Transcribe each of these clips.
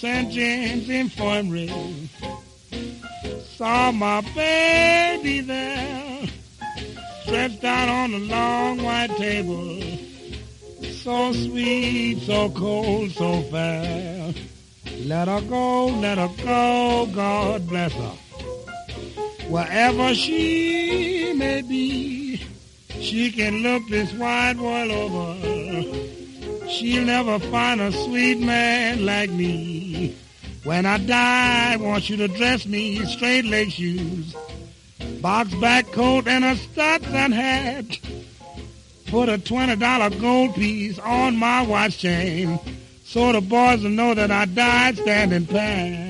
St. James Infirmary. Saw my baby there, stretched out on a long white table. So sweet, so cold, so fair. Let her go, let her go, God bless her. Wherever she may be, she can look this wide world over. She'll never find a sweet man like me. When I die, I want you to dress me in straight leg shoes, box back coat and a Stetson hat. Put a $20 gold piece on my watch chain so the boys will know that I died standing pat.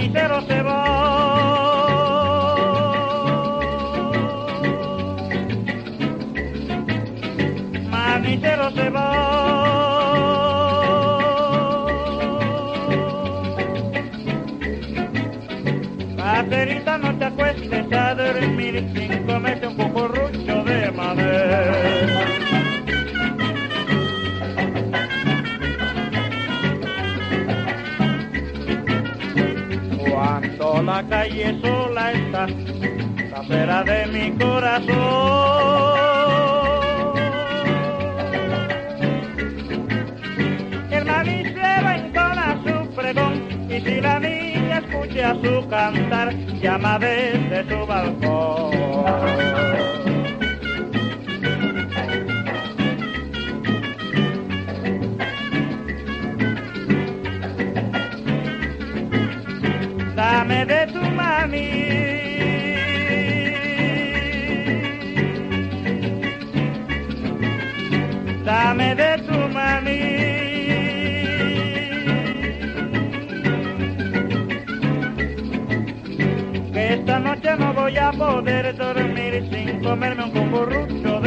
Manicero se va. Manicero se va. Caterita, no te acuestes a dormir sin comerte un poco la calle sola está, la pera de mi corazón. El manicero entona su pregón y si la niña escucha su cantar, llama desde su balcón. Comerme un comburrucho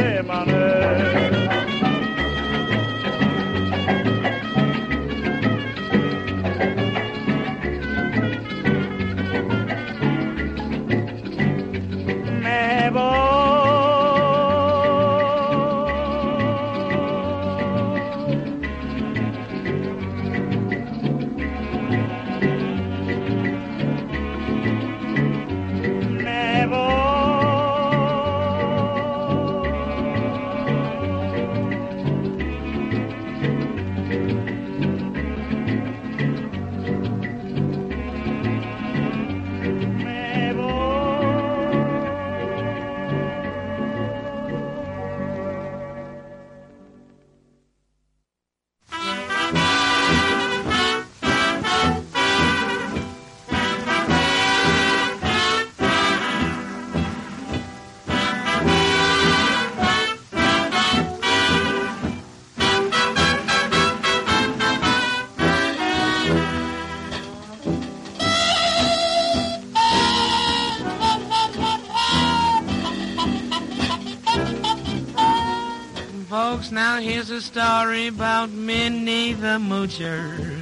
now here's a story about Minnie the Moocher.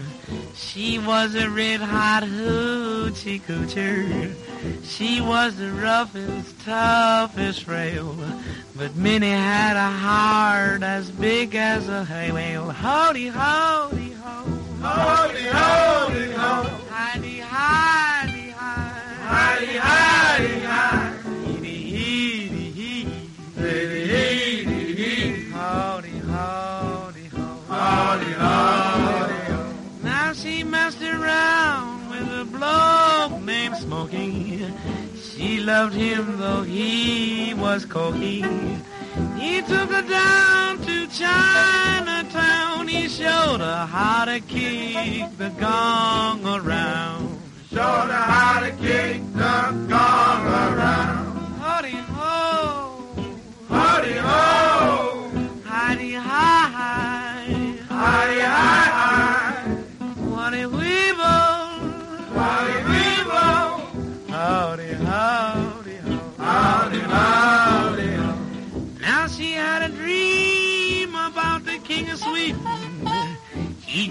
She was a red hot hoochie coocher. She was the roughest, toughest frail. But Minnie had a heart as big as a hay whale. Howdy, howdy, ho. Howdy, howdy, ho. Hidey, hidey, hi. Hidey, hidey, hi. Loved him though he was cocky. He took her down to Chinatown. He showed her how to kick the gong around. Showed her how to kick the gong around. Howdy ho, Howdy, ho.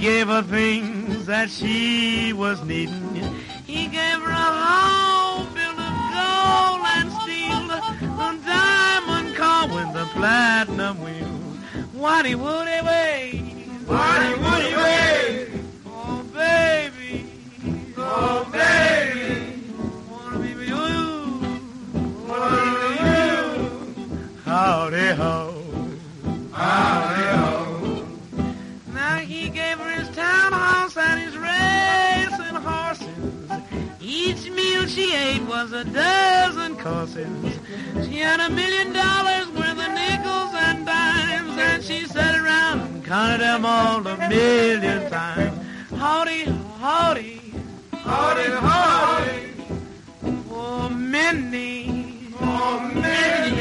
Gave her things that she was needing. He gave her a home built of gold and steel, a diamond car with a platinum wheel. Woody woody way, Woody, woody, way. oh was a dozen courses. She had a million dollars worth of nickels and dimes, and she sat around and counted them all a million times. Howdy, howdy, Howdy, howdy. oh Minnie, Oh, Minnie.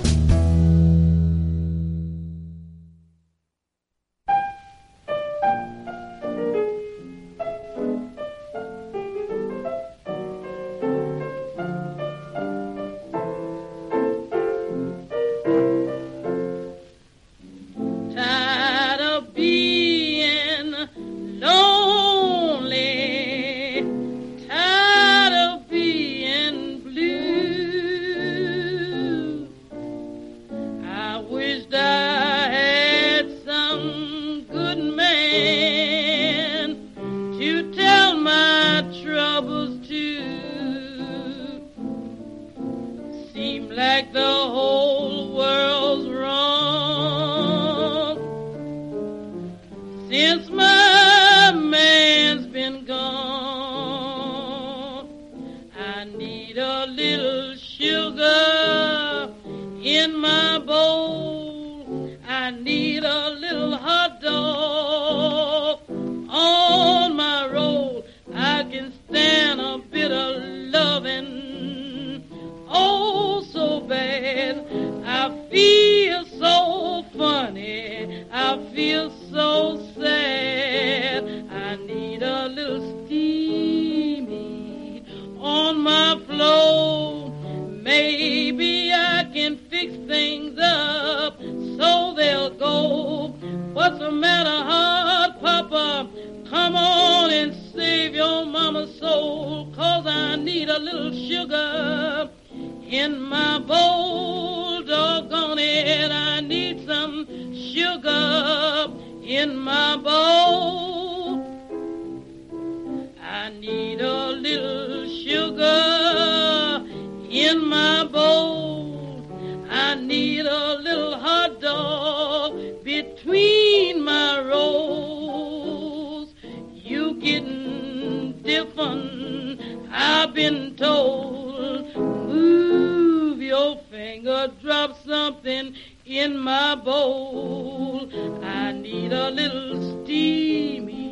Need a little sugar in my bowl. I need a little hot dog between my rolls. You getting different, I've been told. Move your finger, drop something in my bowl. I need a little steamy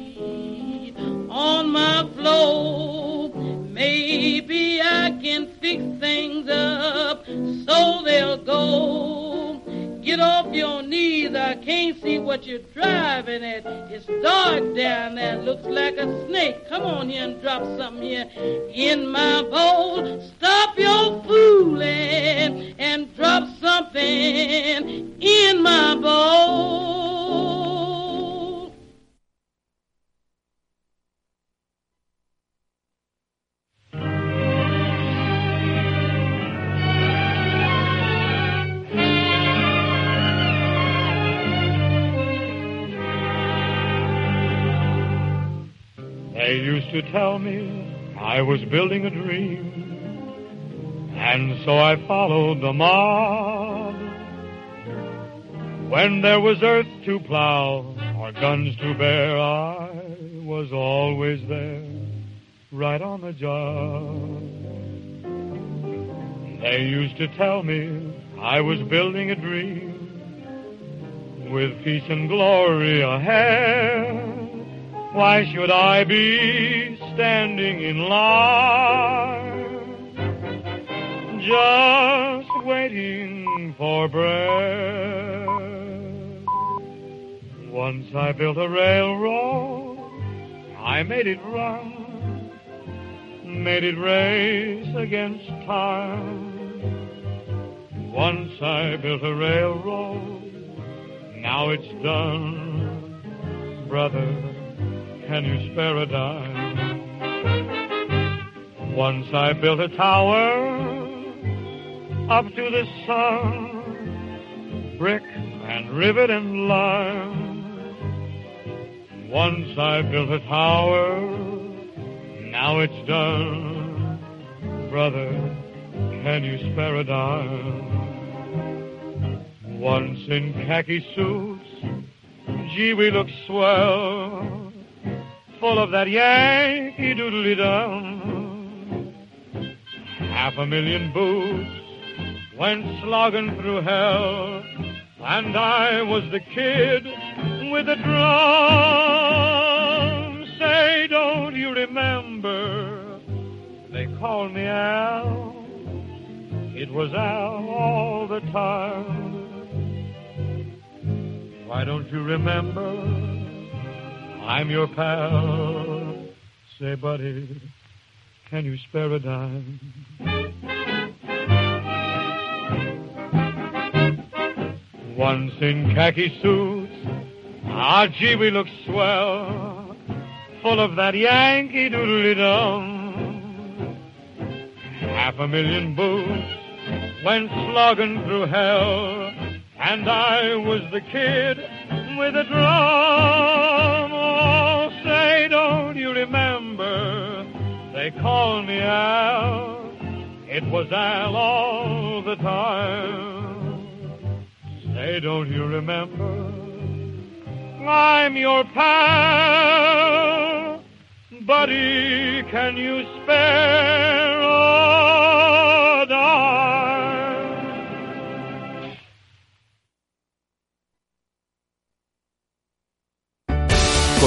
on my floor. Maybe I can fix things up so they'll go. Get off your knees, I can't see what you're driving at. It's dark down there, looks like a snake. Come on here and drop something here in my bowl. Stop your fooling and drop something in my bowl. They used to tell me I was building a dream, and so I followed the mob. When there was earth to plow or guns to bear, I was always there, right on the job. They used to tell me I was building a dream with peace and glory ahead. Why should I be standing in line just waiting for bread? Once I built a railroad, I made it run, made it race against time. Once I built a railroad, now it's done, brother can you spare a dime? Once I built a tower up to the sun, brick and rivet and lime. Once I built a tower, now it's done. Brother, can you spare a dime? Once in khaki suits, gee, we look swell full of that Yankee doodly dum. Half a million boots went slogging through hell, and I was the kid with the drum. Say, don't you remember? They called me Al. It was Al all the time. Why don't you remember? I'm your pal. Say, buddy, can you spare a dime? Once in khaki suits, ah, gee, we look swell, full of that Yankee doodly dum. Half a million boots went slogging through hell, and I was the kid with a drum remember they called me Al. It was Al all the time. Say, don't you remember? I'm your pal. Buddy, can you spare?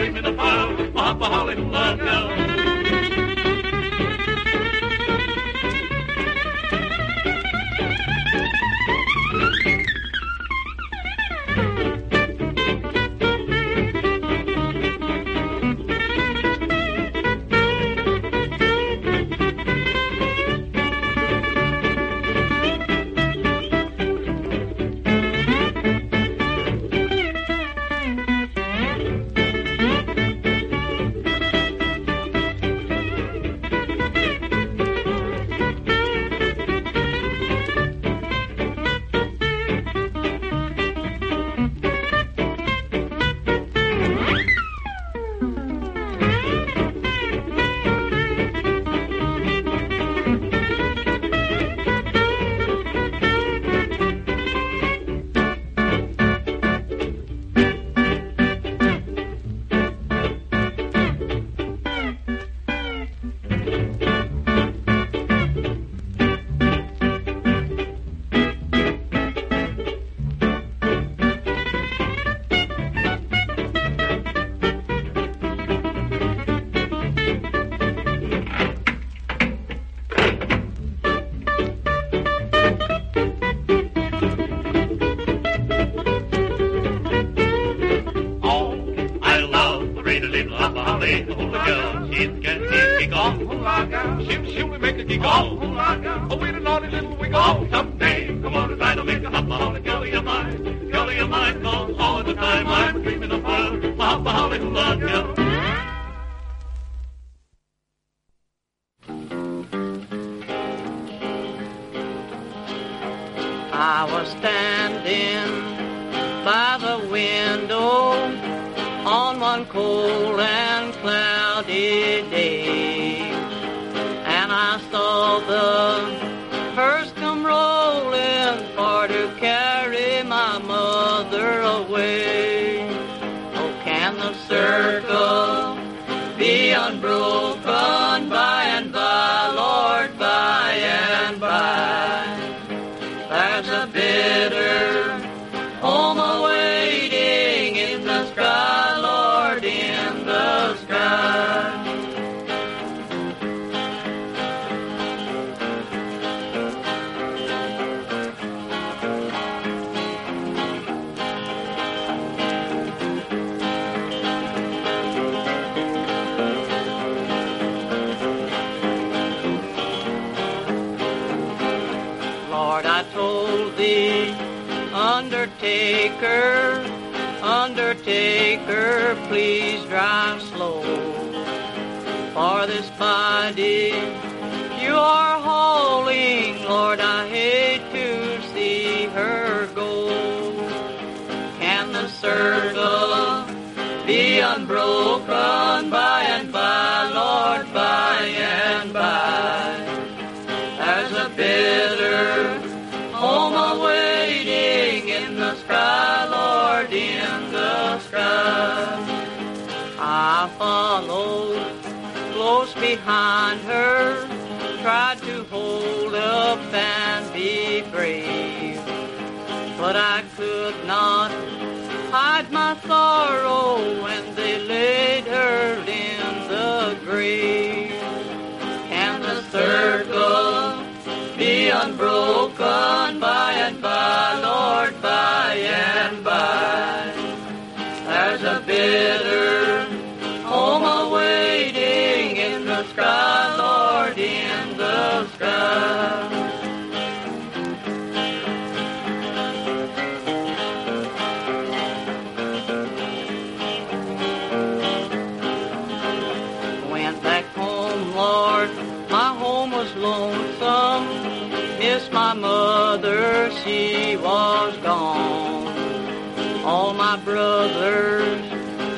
dreaming I was standing by the window on one cold and cloudy day. Drive slow for this my dear followed close behind her, tried to hold up and be brave. But I could not hide my sorrow when they laid her in the grave. Can the circle be unbroken by and by, Lord? my mother, she was gone. All my brothers,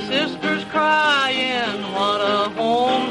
sisters crying, what a home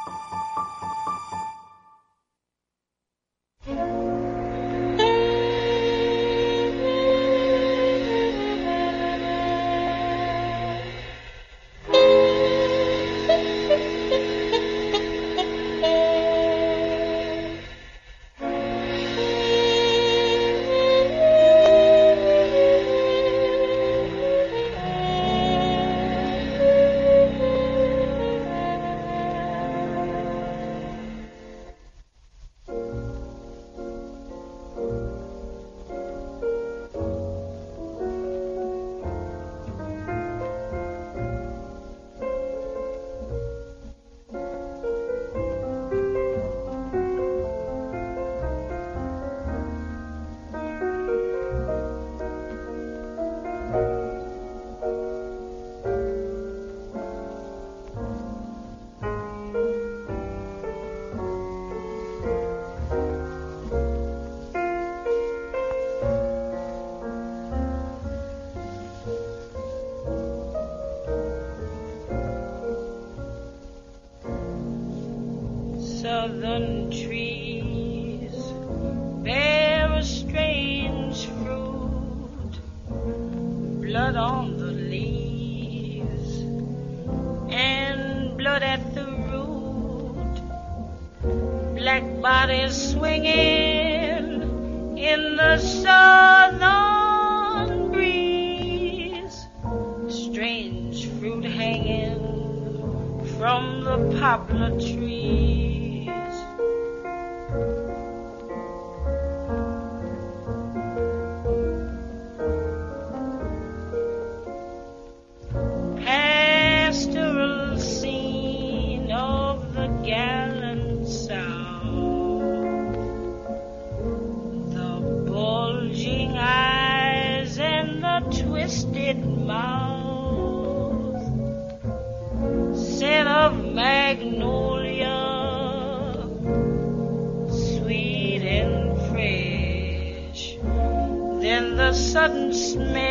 sudden smell.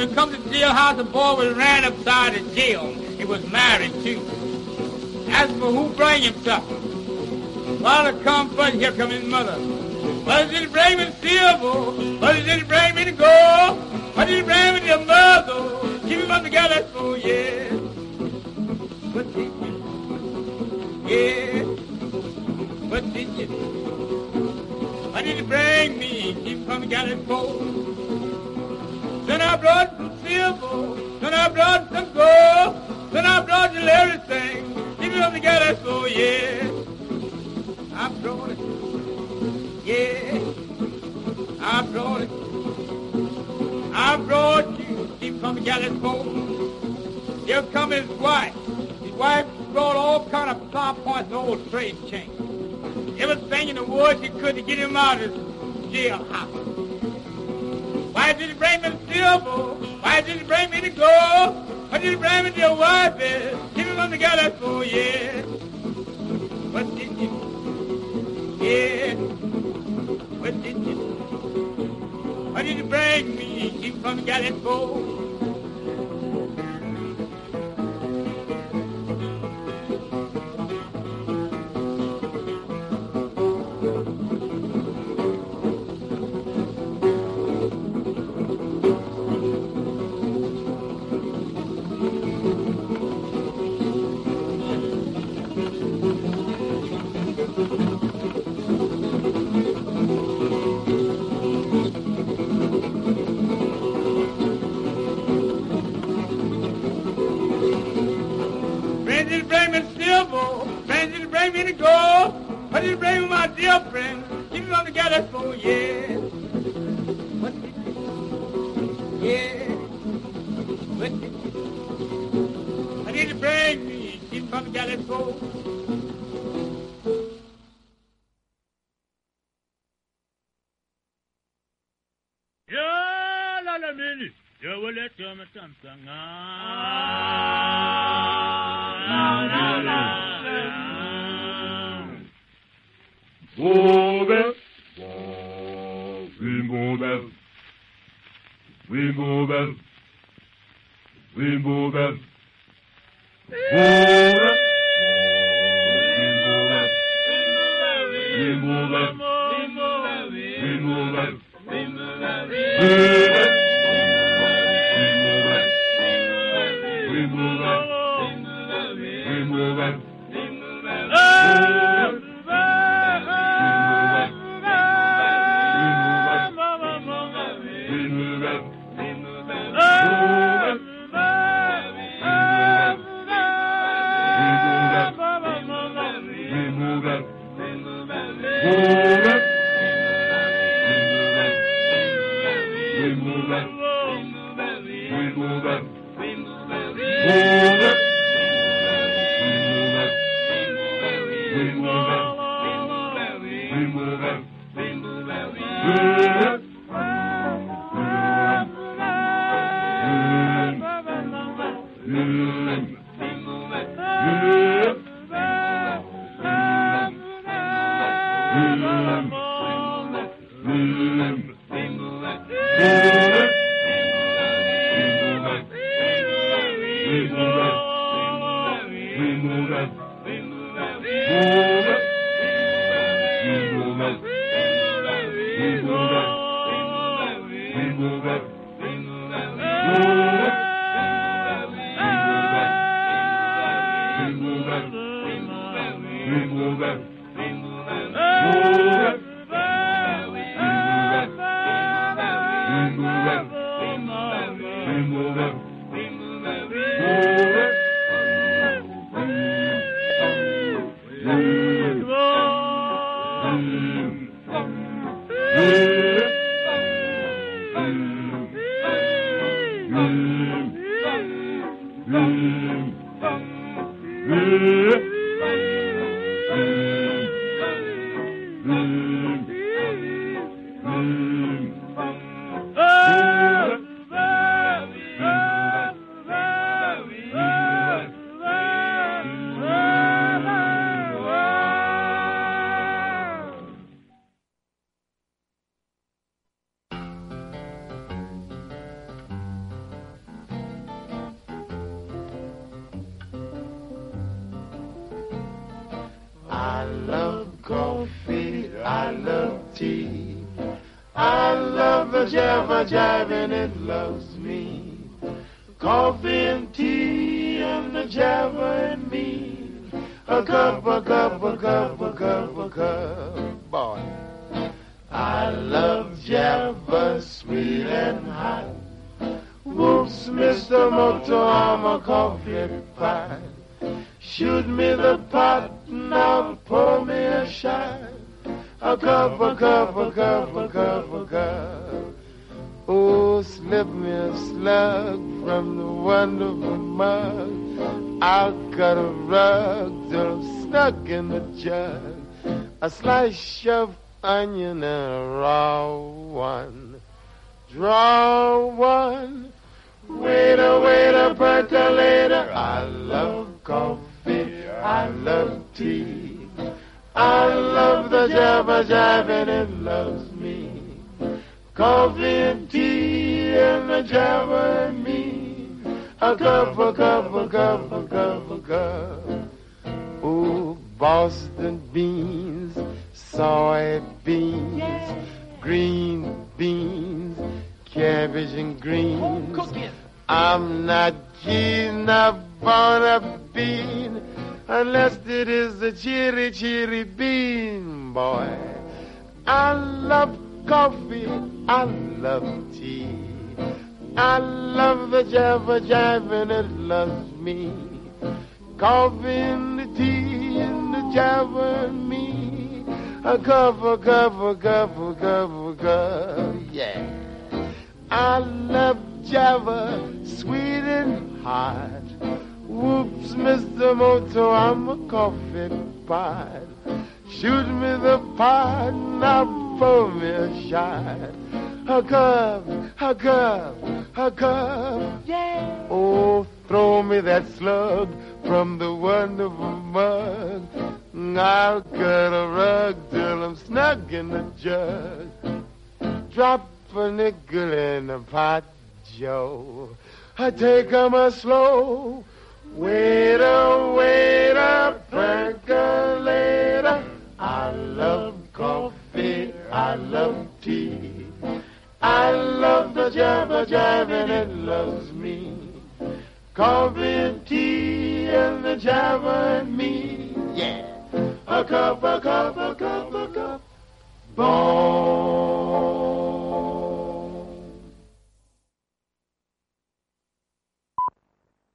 Would come to the jailhouse, the boy was ran upside the jail. He was married too. As for who bring him something. Father come first, here come his mother. What did it bring me silver? What didn't bring me to gold? What didn't bring me your mother? Give him up the gallows pole, yeah. What did you? Yeah. What did you Why did you bring me from the gallows pole? Then I brought some silver, then I brought some gold, then I brought you everything. Me on the gallows pole, yeah. I brought it, yeah. I brought it. I brought you deep from the gallows pole. Here come his wife. His wife brought all kind of flower points and old trade chains. Everything in the woods she could to get him out of his jailhouse. Did he bring me the silver? Why did he bring me the gold? Why did he bring me your wife? Give him on the gallows for yeah. What did you? Yeah. What did you? Why did you bring me? Keep from the gallows for? We move it. We move it. We move it. Move it. We move it. We move A slice of onion and a raw one. Draw one. Waiter, waiter, percolator. I love coffee. I love tea. I love the java jive and it loves me. Coffee and tea and the java and me. A cup, a cup, a cup, a cup, a cup. Oh, Boston beans, soy beans, green beans, cabbage and greens. I'm not keen upon a bean unless it is a cheery, cheery bean, boy. I love coffee, I love tea. I love the java jive and it loves me. Coffee and the tea Java me. A cup, a cup, a cup, yeah. I love Java, sweet and hot. Whoops, Mr. Moto, I'm a coffee pot. Shoot me the pot, now pour me a shot. A cup, a cup, a cup, yeah. Oh, throw me that slug from the wonderful mug. I'll cut a rug till I'm snug in the jug. Drop a nickel in the pot, Joe. I take 'em a slow. Waiter, waiter, percolator. I love coffee, I love tea. I love the java jab and it loves me. Coffee and tea and the java and me. Yeah. A cup, a cup, a cup, a cup. Bon